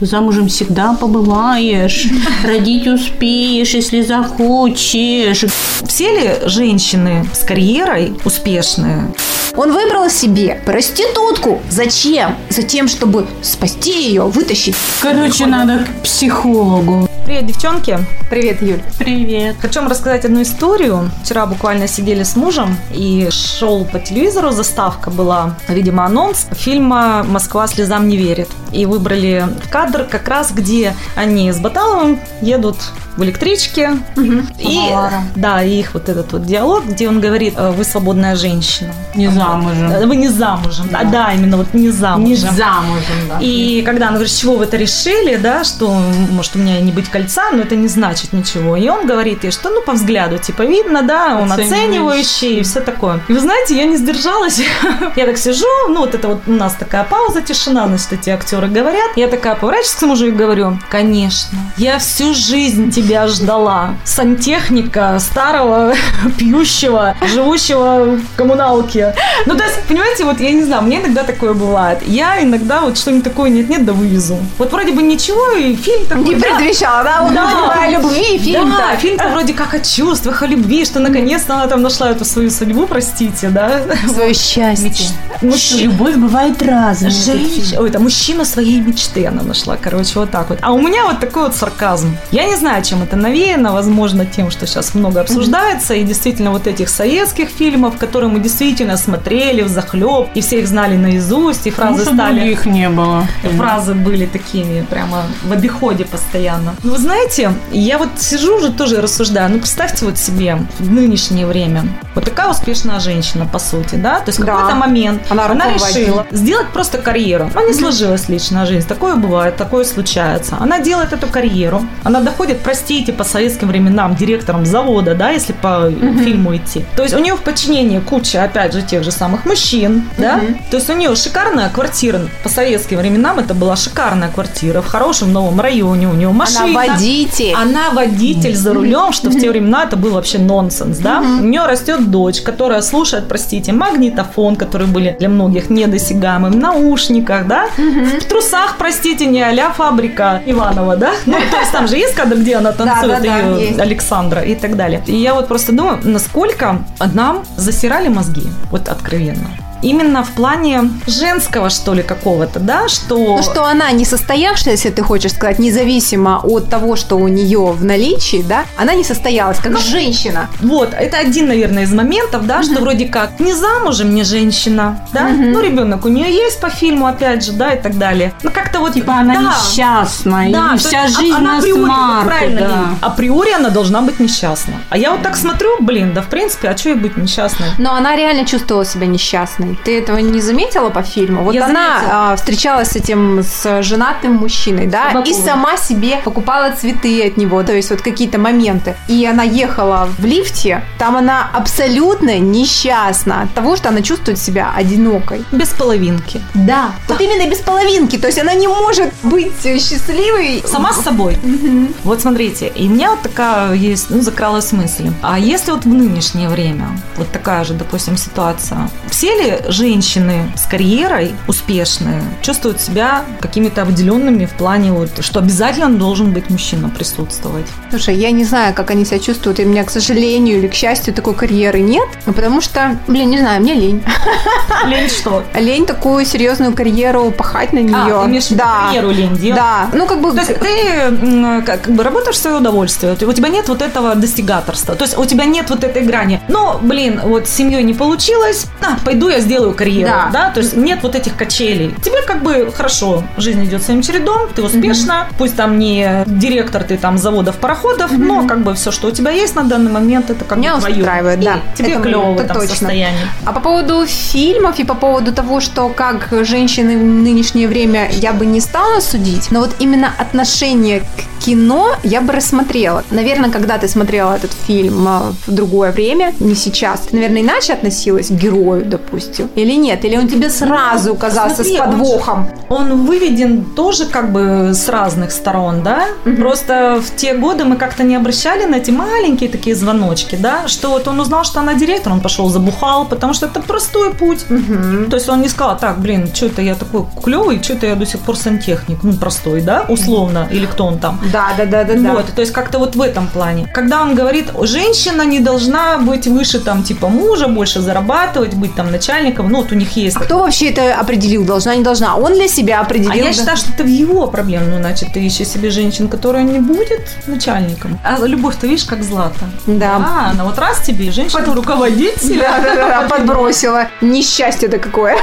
Замужем всегда побываешь, родить успеешь, если захочешь. Все ли женщины с карьерой успешные? Он выбрал себе проститутку. Зачем? Затем, чтобы спасти ее, вытащить. Короче, надо к психологу. Привет, девчонки. Привет, Юль. Привет. Хочу вам рассказать одну историю. Вчера буквально сидели с мужем и шел по телевизору, заставка была, видимо, анонс фильма «Москва слезам не верит». И выбрали кадр как раз, где они с Баталовым едут в электричке. И, да, и их вот этот вот диалог, где он говорит, «Э, вы свободная женщина. Не замужем. Да, Вы не замужем. Да, да именно вот не замужем. Не замужем, да. И когда он говорит, с чего вы это решили, да, что может у меня не быть кольца, но это не значит ничего. И он говорит ей, что ну по взгляду типа видно, да, он Оценивающий. оценивающий и все такое. И вы знаете, я не сдержалась. я так сижу, ну вот это вот у нас такая пауза, тишина, значит, эти актеры говорят. Я такая поворачиваюсь к мужу и говорю, конечно, я всю жизнь тебя ждала. Сантехника старого, пьющего, живущего в коммуналке. Ну, то есть, понимаете, вот я не знаю, мне иногда такое бывает. Я иногда вот что-нибудь такое нет-нет, да вывезу. Вот вроде бы ничего, и фильм такой. Не да, предвещала, да? Да. любви, фильм, да, да. фильм вроде как о чувствах, о любви, что наконец-то она там нашла эту свою судьбу, простите, да. Свое счастье. Мужчина- Любовь бывает разная. Женщина, ой, это мужчина своей мечты она нашла, короче, вот так вот. А у меня вот такой вот сарказм. Я не знаю, чем это навеяно, возможно, тем, что сейчас много обсуждается, и действительно вот этих советских фильмов, которые мы действительно смотрели в захлеб, и все их знали наизусть, и фразы Потому стали... их не было. Фразы были такими прямо в обиходе постоянно. Ну, Вы знаете, я вот сижу уже тоже рассуждаю. Ну, представьте вот себе в нынешнее время. Вот такая успешная женщина, по сути, да? То есть Да. какой-то момент Она она решила сделать просто карьеру. Ну, не сложилась личная жизнь. Такое бывает, такое случается. Она делает эту карьеру. Она доходит, простите, по советским временам директором завода, да, если по фильму идти. То есть у нее в подчинении куча, опять же, тех же самых мужчин, да? То есть у нее шикарная квартира. По советским временам это была шикарная квартира в хорошем новом районе. У нее машина. Она водитель. Она водитель за рулем, что в те времена это был вообще нонсенс, да? У нее растет дочь, которая слушает, простите, магнитофон, которые были для многих недосягаемым, в наушниках, да? В трусах, простите, не а фабрика Иванова, да? Ну, то есть там же есть кадр, где она танцует, ее. Александра и так далее. И я вот просто думаю, насколько нам засирали мозги, вот откровенно. Именно в плане женского, что ли, какого-то, да, что... Ну, что она не состоявшаяся, ты хочешь сказать, независимо от того, что у нее в наличии, да, она не состоялась, как женщина. Вот, это один, наверное, из моментов, да, что вроде как не замужем, не женщина, да, ну, ребенок у нее есть по фильму, опять же, да, и так далее. Ну, как-то вот... Типа она да, несчастная, Да, и то вся жизнь она на априори, смарку, правильно, да. Априори она должна быть несчастна. А я вот так смотрю, блин, да, в принципе, а что ей быть несчастной? Но она реально чувствовала себя несчастной. Ты этого не заметила по фильму? Вот Я она заметила. а, встречалась с этим с женатым мужчиной, да, Табаковым. и сама себе покупала цветы от него, то есть вот какие-то моменты. И она ехала в лифте, там она абсолютно несчастна от того, что она чувствует себя одинокой. Без половинки. Да. Вот именно без половинки, то есть она не может быть счастливой. Сама с собой. Вот смотрите, и у меня вот такая есть, ну, закралась мысль. А если вот в нынешнее время, вот такая же, допустим, ситуация, все ли женщины с карьерой успешные чувствуют себя какими-то обделенными в плане вот, что обязательно должен быть мужчина присутствовать? Слушай, я не знаю, как они себя чувствуют, и у меня, к сожалению или к счастью, такой карьеры нет, ну, потому что, блин, не знаю, мне лень. Лень что? Лень такую серьезную карьеру пахать на нее. А, имеешь да. карьеру лень делать? Да, ну как бы... То есть ты как бы работаешь в свое удовольствие, у тебя нет вот этого достигаторства, то есть у тебя нет вот этой грани. Но, блин, вот с семьей не получилось, а, пойду я сделаю карьеру, Да. да. то есть нет вот этих качелей. Тебе как бы хорошо, жизнь идет своим чередом, ты успешна, пусть там не директор ты там заводов, пароходов, но как бы все, что у тебя есть на данный момент, это как Меня бы твое. устраивает, И да. Тебе Это клево в это этом точно. состоянии. А по поводу фильмов и по поводу того, что как женщины в нынешнее время я бы не стала судить, но вот именно отношение к кино я бы рассмотрела. Наверное, когда ты смотрела этот фильм а, в другое время, не сейчас, ты, наверное, иначе относилась к герою, допустим, или нет? Или он тебе сразу казался Смотри, с он подвохом? Он выведен тоже как бы с разных сторон, да? Просто в те годы мы как-то не обращали на эти маленькие такие звоночки, да? Что вот он узнал, что она директор, он пошел забухал, потому что это простой путь. Мгм. То есть он не сказал, так, блин, что это я такой клевый, что это я до сих пор сантехник, ну простой, да, условно, или кто он там. Да, да, да, да, да. Вот, то есть как-то вот в этом плане. Когда он говорит, женщина не должна быть выше там типа мужа, больше зарабатывать, быть там начальником, ну вот у них есть. А кто вообще это определил? Должна, не должна? Он для себя определил. А я да? считаю, что это в его проблем. Ну, значит, ты ищи себе женщин, которая не будет начальником. А любовь-то, видишь, как злато. Да. А, она вот раз тебе, женщина руководитель. Да, да, да, да, подбросила. Несчастье-то какое.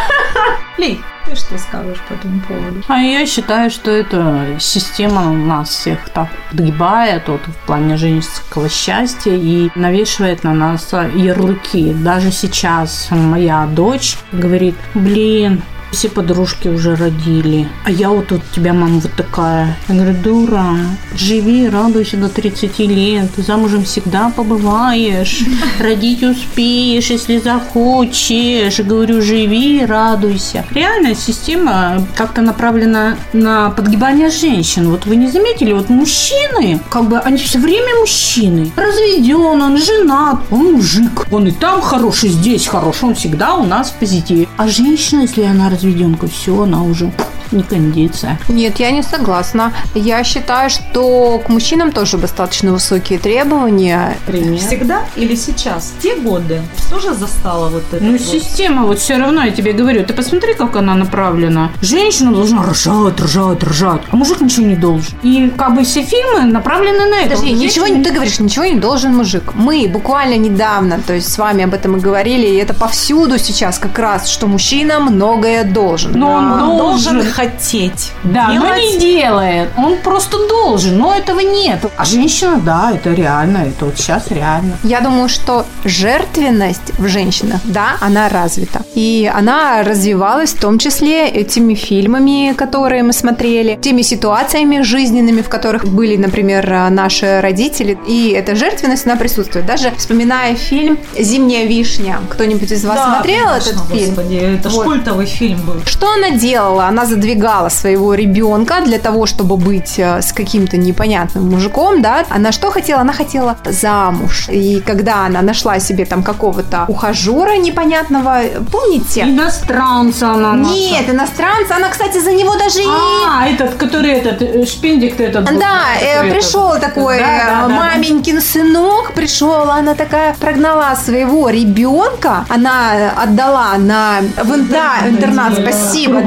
Лей, ты что скажешь по этому поводу? А я считаю, что эта система нас всех так подгибает вот, в плане женского счастья и навешивает на нас ярлыки. Даже сейчас моя дочь говорит, блин, все подружки уже родили, а я вот тут у тебя, мама, вот такая. Я говорю, дура, живи, радуйся до 30 лет, замужем всегда побываешь, родить успеешь, если захочешь. Говорю, живи, радуйся. Реально система как-то направлена на подгибание женщин. Вот вы не заметили, вот мужчины, как бы они все время мужчины. Разведен, он женат, он мужик. Он и там хороший, здесь хороший, он всегда у нас в позитиве. А женщина, если она разведенка, все, она уже не кондиция. Нет, я не согласна. Я считаю, что к мужчинам тоже достаточно высокие требования. Пример. Всегда или сейчас? В те годы тоже застала вот это. Ну, вот. система, вот все равно, я тебе говорю, ты посмотри, как она направлена. Женщина должна рожать, рожать, рожать, а мужик ничего не должен. И как бы все фильмы направлены на это. Подожди, ничего не, ты говоришь, ничего не должен мужик. Мы буквально недавно, то есть с вами об этом и говорили, и это повсюду сейчас как раз, что мужчина многое должен. Но он Он должен. должен хотеть. Да, но делать. не делает. Он просто должен, но этого нет. А женщина, да, это реально, это вот сейчас реально. Я думаю, что жертвенность в женщинах, да, она развита. И она развивалась в том числе этими фильмами, которые мы смотрели, теми ситуациями жизненными, в которых были, например, наши родители. И эта жертвенность, она присутствует. Даже вспоминая фильм «Зимняя вишня». Кто-нибудь из вас Да, смотрел конечно, этот фильм? Господи, это Вот. культовый фильм был. Что она делала? Она задвигала своего ребенка для того, чтобы быть э, с каким-то непонятным мужиком, да? Она что хотела? Она хотела замуж. И когда она нашла себе там какого-то ухажера непонятного, помните? Иностранца она нашла. Нет, иностранца. Она, кстати, за него даже и... А, этот, который этот, э, шпиндик этот. был, Да, э, пришел этот. такой Да, да, да, да. маменькин сынок, пришел, она такая прогнала своего ребенка, она отдала на в, да, интернат, спасибо,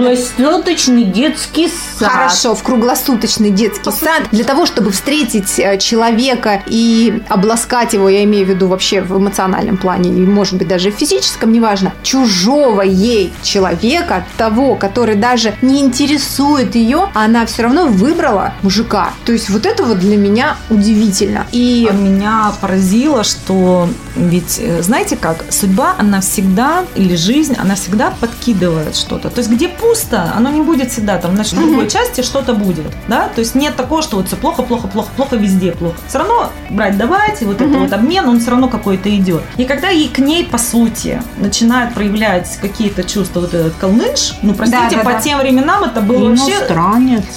Круглосуточный детский сад. Хорошо, в круглосуточный детский сад для того, чтобы встретить э, человека и обласкать его, я имею в виду вообще в эмоциональном плане, и может быть даже в физическом, неважно, чужого ей человека, того, который даже не интересует ее, она все равно выбрала мужика. То есть вот это вот для меня удивительно. И А Меня поразило, что ведь, э, знаете как, судьба, она всегда, или жизнь, она всегда подкидывает что-то. То есть где пусто, оно не будет всегда, там, значит, в другой части что-то будет, да? То есть нет такого, что вот все плохо, плохо, плохо, плохо, везде плохо. Все равно брать, давать, и вот это вот обмен, он все равно какой-то идет. И когда ей к ней, по сути, начинают проявлять какие-то чувства, вот этот колныш, ну, простите, Да, да, по да. тем временам это было вообще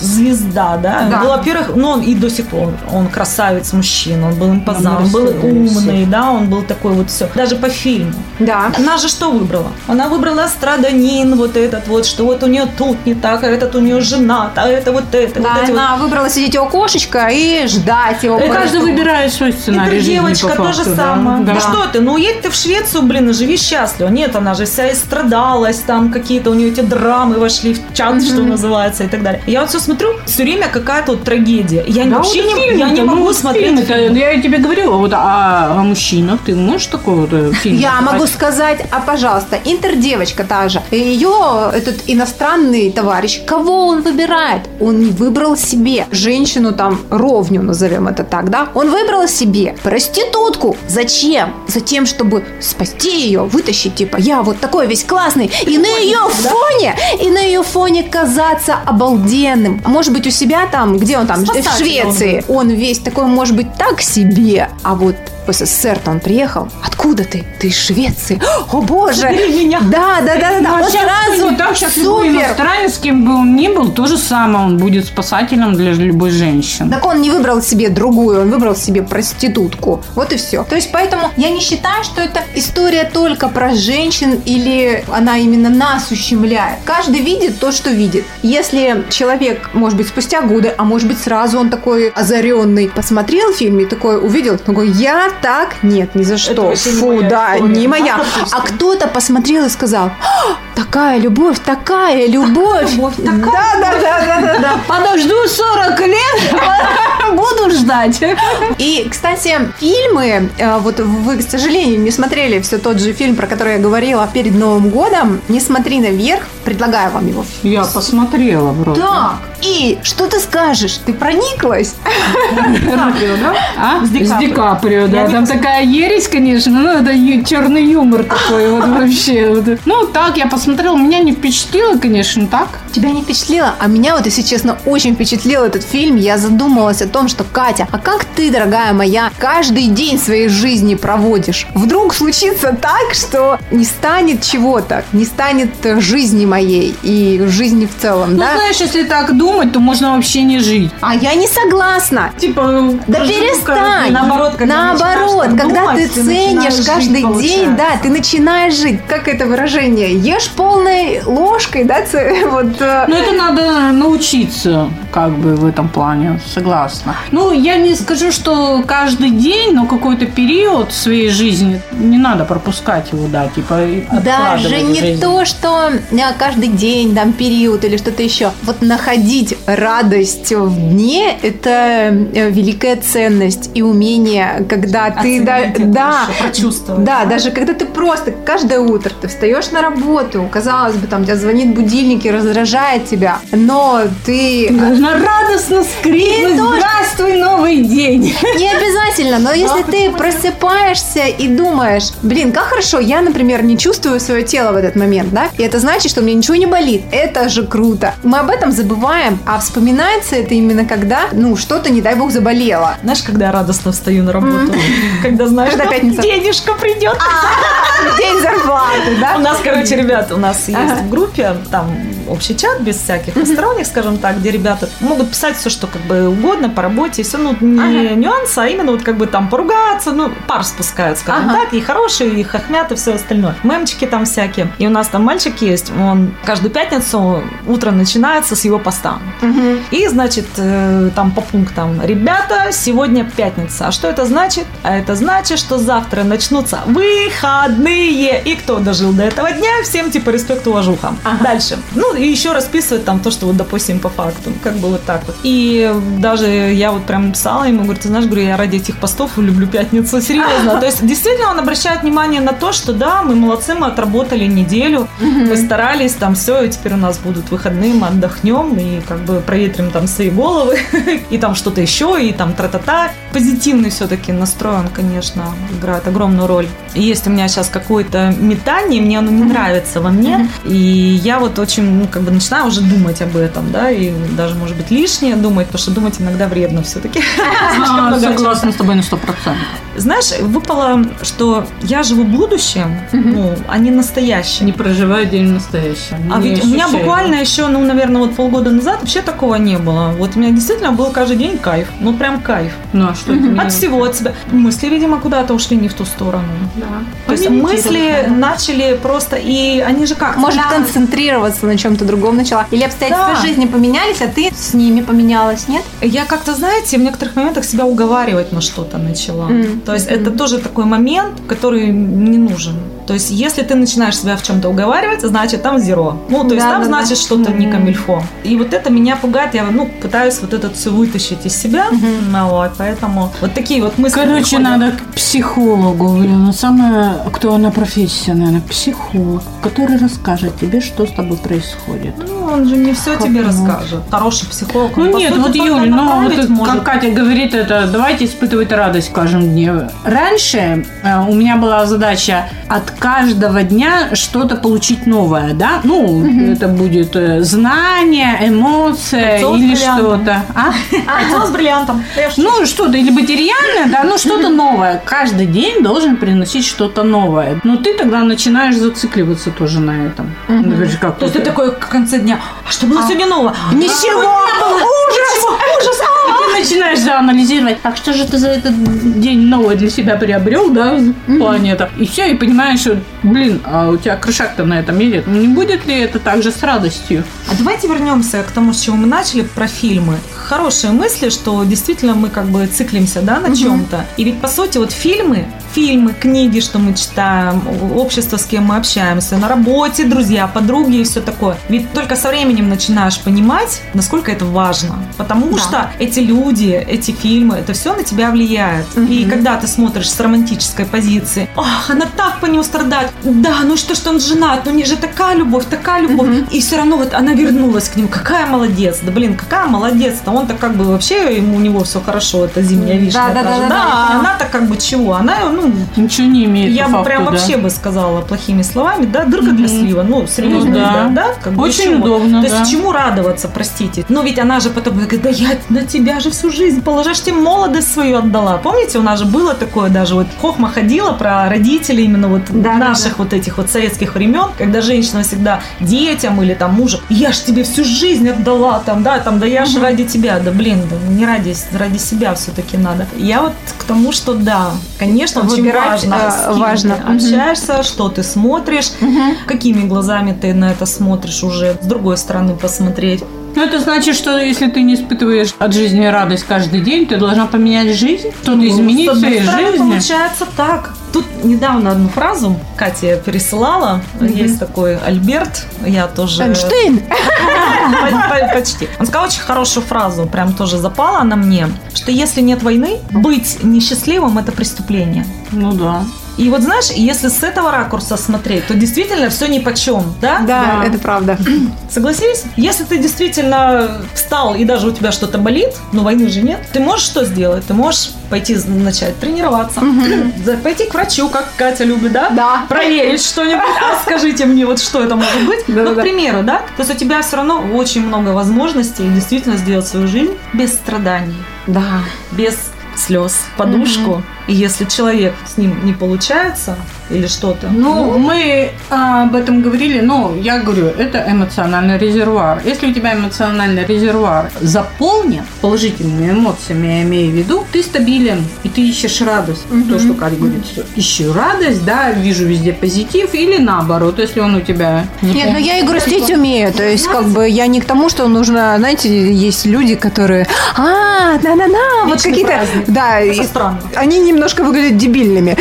звезда, да. Да. Ну, во-первых, ну, он и до сих пор, он красавец мужчина, он был импозант, он был умный, да, он был такой вот все. Даже по фильму. да, Она же что выбрала? Она выбрала страданин, вот этот вот, что вот у нее тут не так, а этот у нее женат, а это вот это. да, вот эти вот. она выбрала сидеть у окошечка и ждать его. И по- Каждый выбирает свой И сценарий жизни девочка, то же да. самое. Да. Ну что ты, ну едь ты в Швецию, блин, и живи счастливо. Нет, она же вся истрадалась, там какие-то у нее эти драмы вошли в чат, что называется, и так далее. Я вот все смотрю, все время какая-то вот трагедия. Я Да вообще вот не, я не ну могу вот смотреть фильм. Я тебе говорю, вот о, о мужчинах ты можешь такой вот э, фильм Я могу сказать, а пожалуйста, интердевочка та же. Ее этот иностранный товарищ товарищ. Кого он выбирает? Он не выбрал себе женщину там ровню, назовем это так, да? Он выбрал себе проститутку. Зачем? Затем, чтобы спасти ее, вытащить, типа, я вот такой весь классный, и на ее фоне, и на ее фоне казаться обалденным. А Может быть, у себя там, где он там, в Швеции, он весь такой, может быть, так себе. А вот в СССР-то он приехал. Откуда ты? Ты из Швеции. О, боже! Забери меня. Да, да, да, да, да. Сейчас сразу не так, сейчас любой супер. иностранец, с кем бы он ни был, то же самое, он будет спасателем для любой женщины. Так он не выбрал себе другую, он выбрал себе проститутку. Вот и все. То есть поэтому я не считаю, что это история только про женщин или она именно нас ущемляет. Каждый видит то, что видит. Если человек, может быть, спустя годы, а может быть сразу он такой озаренный, посмотрел фильм и такой увидел, такой, я так, нет, ни за что. Фу, да, история. не моя. Допустим. А кто-то посмотрел и сказал, «А, такая любовь, такая любовь. Любовь, Да, да, да, да, да, да. Подожду 40 лет, буду ждать. И, кстати, фильмы, э, вот вы, к сожалению, не смотрели все тот же фильм, про который я говорила перед Новым годом. Не смотри наверх, предлагаю вам его. Я посмотрела вроде. Так, и что ты скажешь? Ты прониклась? А? С Ди С Каприо. Ди Каприо, да. Я Там такая ересь, конечно, ну это черный юмор такой вот вообще. Ну так, я посмотрела, меня не впечатлило, конечно, так. Тебя не впечатлило? А меня вот, если честно, очень впечатлил этот фильм. Я задумалась о том, что, Катя, а как ты, дорогая моя, каждый день своей жизни проводишь? Вдруг случится так, что не станет чего-то, не станет жизни моей и жизни в целом, Ну, да? знаешь, если так думать, то можно вообще не жить. А я не согласна. Типа, Да перестань! Наоборот, когда Наоборот, так когда думать, ты ты ценишь жить, каждый день, получается. да, ты начинаешь жить. Как это выражение? Ешь полной ложкой, да, вот. э, Ну, это надо научиться, как бы, в этом плане, согласна. Ну, я не скажу, что каждый день, но какой-то период в своей жизни не надо пропускать его, да, типа, Даже не жизнь. то, что э, каждый день, там, период или что-то еще. Вот находить радость в дне – это э, великая ценность и умение, когда ты... да- это да, еще, прочувствовать. Да, даже когда ты просто каждое утро ты встаешь на работу, казалось бы, там тебя звонит будильник и раздражает тебя, но ты Должна радостно скрикнуть «Здравствуй, новый день!» не обязательно, но если ты просыпаешься и думаешь, блин, как хорошо, я, например, не чувствую свое тело в этот момент, да, и это значит, что у меня ничего не болит, это же круто. Мы об этом забываем, а вспоминается это именно когда, ну, что-то, не дай бог, заболело. Знаешь, когда я радостно встаю на работу? Когда знаешь, Когда пятница. денежка придет. День зарплаты, У да? нас, короче, ребята, у нас есть в группе там общий чат без всяких посторонних, скажем так, где ребята могут писать все, что как бы угодно по работе, и все, ну, не Ага. нюансы, а именно вот как бы там поругаться, ну, пар спускают, скажем Ага. так, и хорошие, и хохмят, и все остальное. Мемчики там всякие. И у нас там мальчик есть, он каждую пятницу утро начинается с его поста. Мгм. И, значит, э, там по пунктам. Ребята, сегодня пятница. А что это значит? А это значит, что завтра начнутся выходные. И кто дожил до этого дня, всем типа респект, уважуха. Ага. Дальше. Ну, и еще расписывает там то, что вот, допустим, по факту. Как бы вот так вот. И даже я вот прям писала ему, говорю, ты знаешь, говорю, я ради этих постов люблю пятницу. Серьезно. То есть, действительно, он обращает внимание на то, что да, мы молодцы, мы отработали неделю, мы старались, там все, и теперь у нас будут выходные, мы отдохнем и как бы проветрим там свои головы, и там что-то еще, и там тра-та-та. Позитивный все-таки настрой, он, конечно, играет огромную роль. Есть у меня сейчас какое-то метание, мне оно не нравится во мне, и я вот очень, как бы начинаю уже думать об этом, да, и даже, может быть, лишнее думать, потому что думать иногда вредно все-таки. А, Согласна с тобой на сто процентов. Знаешь, выпало, что я живу будущим, ну, а не настоящим. Не проживаю день настоящий. А ведь у меня буквально еще, ну, наверное, вот полгода назад вообще такого не было. Вот у меня действительно был каждый день кайф. Ну, прям кайф. Ну, а что это? От всего, от себя. Мысли, видимо, куда-то ушли не в ту сторону. Да. То есть мысли начали просто, и они же как? Может концентрироваться на чем-то другом начала. Или обстоятельства Да. жизни поменялись, а ты с ними поменялась, нет? Я как-то, знаете, в некоторых моментах себя уговаривать на что-то начала. Мгм. То есть это тоже такой момент, который не нужен. То есть, если ты начинаешь себя в чем-то уговаривать, значит, там зеро. Ну, то есть, Да, там, да, значит, да. что-то не камильфо. И вот это меня пугает. Я, ну, пытаюсь вот это все вытащить из себя. Ну, вот, поэтому вот такие вот мысли Короче, приходят. надо к психологу, блин. Самая актуальная профессия, наверное, психолог, который расскажет тебе, что с тобой происходит. Ну, он же не все тебе Как расскажет. Хороший психолог. Ну нет, сути, вот Юль, ну вот может. как Катя говорит, это давайте испытывать радость в каждом дне. Раньше э, у меня была задача от каждого дня что-то получить новое, да? Ну, это будет э, знание, эмоция Кольцо или что-то. А? Кольцо с бриллиантом. Ну, что-то или материальное, да, ну что-то новое. Каждый день должен приносить что-то новое. Но ты тогда начинаешь зацикливаться тоже на этом. Ну, говоришь, как То есть ты такой в конце дня, а что было сегодня нового? Ничего! ужас, ужас! Начинаешь да, анализировать, так что же ты за этот день новое для себя приобрел, да, в плане это. И все, и понимаешь, что, блин, а у тебя крышак-то на этом едет. Не будет ли это так же с радостью? А давайте вернемся к тому, с чего мы начали, про фильмы. Хорошие мысли, что действительно мы как бы циклимся, да, на чем-то. И ведь, по сути, вот фильмы, фильмы, книги, что мы читаем, общество, с кем мы общаемся, на работе, друзья, подруги и все такое. Ведь только со временем начинаешь понимать, насколько это важно. Потому Да. что эти люди, эти фильмы, это все на тебя влияет. И когда ты смотришь с романтической позиции, ах, она так по нему страдает, да, ну что, что он женат, ну них же такая любовь, такая любовь. И все равно вот она вернулась к нему, какая молодец, да блин, какая молодец-то, он-то как бы вообще, ему, у него все хорошо, это зимняя вишня. Да, да, да, же. да, да, я а поняла. она-то как бы чего, она, ну, Ничего не имеет я по бы факту, прям да. вообще бы сказала плохими словами, да, дырка для Мгм. слива, ну, серьезно, Ну да. да, да, как бы Очень чего? удобно, То есть да. чему радоваться, простите? Но ведь она же потом говорит, да я на тебя же всю жизнь положишь, тебе молодость свою отдала. Помните, у нас же было такое даже вот Хохма ходила про родителей именно вот Да, да, наших вот этих вот советских времен, когда женщина всегда детям или там мужу, я ж тебе всю жизнь отдала, там, да, там, да я ж ради тебя, да блин, да не ради, ради себя все-таки надо. Я вот к тому, что да, конечно, очень Выбирать, важно, э, с кем важно. ты общаешься, что ты смотришь, какими глазами ты на это смотришь уже, с другой стороны посмотреть. Ну, это значит, что если ты не испытываешь от жизни радость каждый день, ты должна поменять жизнь, что-то изменить Ну, С в своей жизни. получается так. Тут недавно одну фразу Катя пересылала. Есть такой Альберт, я тоже... Эйнштейн! По- по- Почти. Он сказал очень хорошую фразу, прям тоже запала она мне, что если нет войны, быть несчастливым – это преступление. Ну да. И вот знаешь, если с этого ракурса смотреть, то действительно все ни по чем, да? Да, Да. это правда. Согласились? Если ты действительно встал и даже у тебя что-то болит, но войны же нет, ты можешь что сделать? Ты можешь пойти начать тренироваться, за- пойти к врачу, как Катя любит, да? Да. Проверить что-нибудь. А скажите мне, вот что это может быть? Ну, Да-да-да. к примеру, да? То есть у тебя все равно очень много возможностей действительно сделать свою жизнь без страданий, Да. без слез, подушку. И если человек с ним не получается или что-то, Ну, мы а, об этом говорили, но я говорю, это эмоциональный резервуар. Если у тебя эмоциональный резервуар заполнен положительными эмоциями, я имею в виду, ты стабилен, и ты ищешь радость. То, что Катя говорит, ищу радость, да, вижу везде позитив, или наоборот, если он у тебя... Нет, ну я и грустить умею. То есть, как бы я не к тому, что нужно, знаете, есть люди, которые. А, да-да-да, вот какие-то. Да, и- они немножко выглядят дебильными.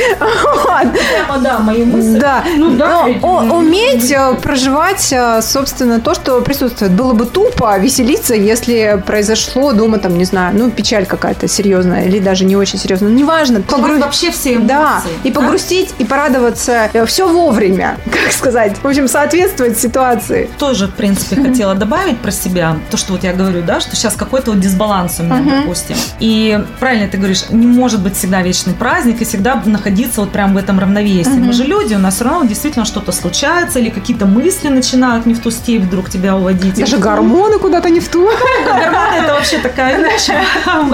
Прямо, да, мои мысли. Да, Ну да, но уметь э, проживать, э, собственно, то, что присутствует. Было бы тупо веселиться, если произошло дома, там, не знаю, ну, печаль какая-то серьезная или даже не очень серьезная. Ну, неважно. Погрузить вообще все эмоции. Да, и погрустить, и порадоваться. Все вовремя, как сказать. В общем, соответствовать ситуации. Тоже, в принципе, хотела добавить про себя. То, что вот я говорю, да, что сейчас какой-то вот дисбаланс у меня, допустим. И правильно ты говоришь, не может быть всегда вечный праздник и всегда находиться вот прям в этом равновесии. Мы же люди, у нас все равно действительно что-то случается или какие-то мысли начинают не в ту степь вдруг тебя уводить. Даже Или- гормоны куда-то не в ту. Гормоны это вообще такая вещь.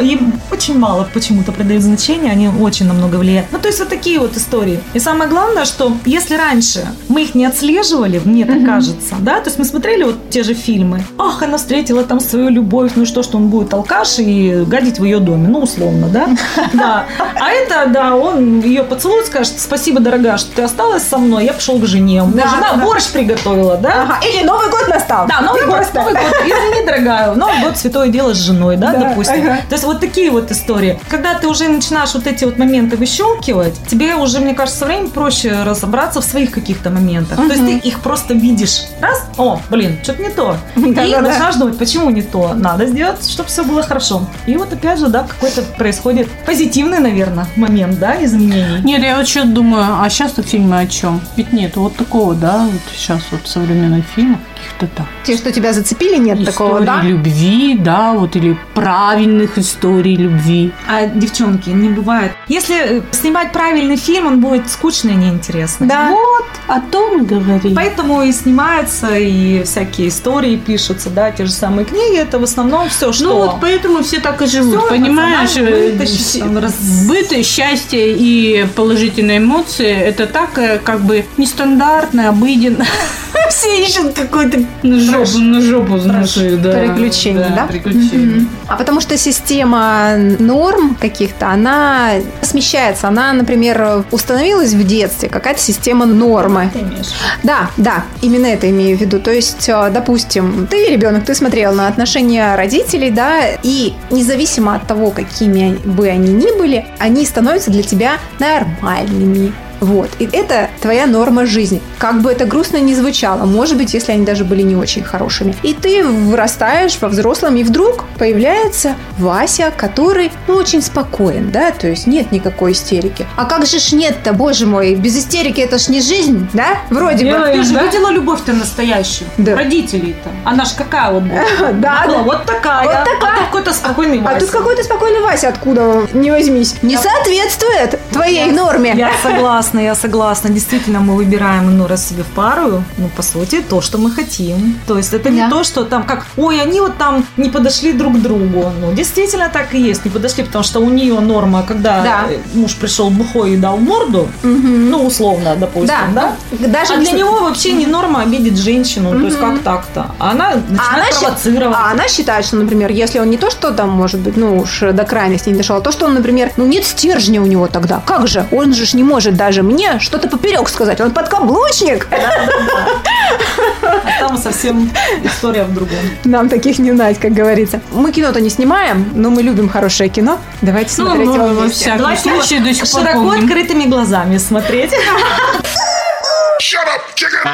Им очень мало почему-то придают значения, они очень на много влияют. Ну, то есть вот такие вот истории. И самое главное, что если раньше мы их не отслеживали, мне так кажется, да, то есть мы смотрели вот те же фильмы. Ах, она встретила там свою любовь, ну и что, что он будет алкаш и гадить в ее доме, ну, условно, да? Да. А это, да, он ее поцелует, скажет, спасибо, дорогая, что ты осталась со мной, я пошел к жене. У меня Да, жена да, да. борщ приготовила, да? Ага, или Новый год настал. Да, Новый год, просто. Новый год. Извини, дорогая, Новый год святое дело с женой, да, Да, допустим. ага. То есть вот такие вот истории. Когда ты уже начинаешь вот эти вот моменты выщелкивать, тебе уже, мне кажется, со временем проще разобраться в своих каких-то моментах. То есть ты их просто видишь. Раз, о, блин, что-то не то. И Да-да-да. начинаешь думать, почему не то. Надо сделать, чтобы все было хорошо. И вот опять же, да, какой-то происходит позитивный, наверное, момент, да, изменений. Нет, я вот что думаю, а сейчас фильмы о чем? Ведь нет вот такого, да, вот сейчас вот современных фильмах каких-то там. Те, что тебя зацепили, нет такого, историй да? любви, да, вот или правильных историй любви. А, девчонки, не бывает. Если э, снимать правильный фильм, он будет скучный и неинтересный. Да. Вот, о том и говорим. Поэтому и снимается, и всякие истории пишутся, да, те же самые книги. Это в основном все, что... Ну вот поэтому все так и живут, Всё понимаешь? э, вытащить, все- там, раз- Быт, счастье и положительные эмоции – это так э, как бы нестандартно, обыденно. Все ищут какой-то на жопу, на жопу, знаешь, да. Приключений, да? приключений. Мгм. А потому что система норм каких-то, она смещается. Она, например, установилась в детстве, какая-то система нормы. Ты имеешь? Да, да, именно это имею в виду. То есть, э, допустим, ты ребенок, ты смотрел на отношения родителей, да, и независимо от того, какими бы они ни были, они становятся для тебя нормальными. Вот. И это твоя норма жизни. Как бы это грустно ни звучало, может быть, если они даже были не очень хорошими. И ты вырастаешь во взрослом, и вдруг появляется Вася, который, ну, очень спокоен, да, то есть нет никакой истерики. А как же ж нет-то, боже мой, без истерики это ж не жизнь, да? Вроде бы. Ты же да? видела любовь-то настоящую? Да. Родителей-то. Она ж какая вот была? Да, да. вот такая. Вот такая. А тут какой-то спокойный А Вася. тут какой-то спокойный Вася, откуда не возьмись. Не соответствует твоей норме. Я согласна, я согласна. Действительно, мы выбираем ну, раз себе в пару, ну, по сути, то, что мы хотим. То есть это Да. не то, что там как, ой, они вот там не подошли друг к другу. Ну, действительно так и есть, не подошли, потому что у нее норма, когда Да. муж пришел бухой и дал морду, Мгм. ну, условно, допустим, Да, да? даже а не для с- него вообще не норма обидеть женщину, то есть как так-то. А она А начинает она, щи- провоцировать. а она считает, что, например, если он не то, что там, может быть, ну уж до крайности не дошел, а то, что он, например, ну нет стержня у него тогда. Как же? Он же ж не может даже мне что-то поперек сказать. Он подкаблучник. А там совсем история в другом. Нам таких не знать, как говорится. Мы кино-то не снимаем, но мы любим хорошее кино. Давайте Ну, смотреть его вместе. Давайте Широко открытыми глазами смотреть. Shut up, chicken!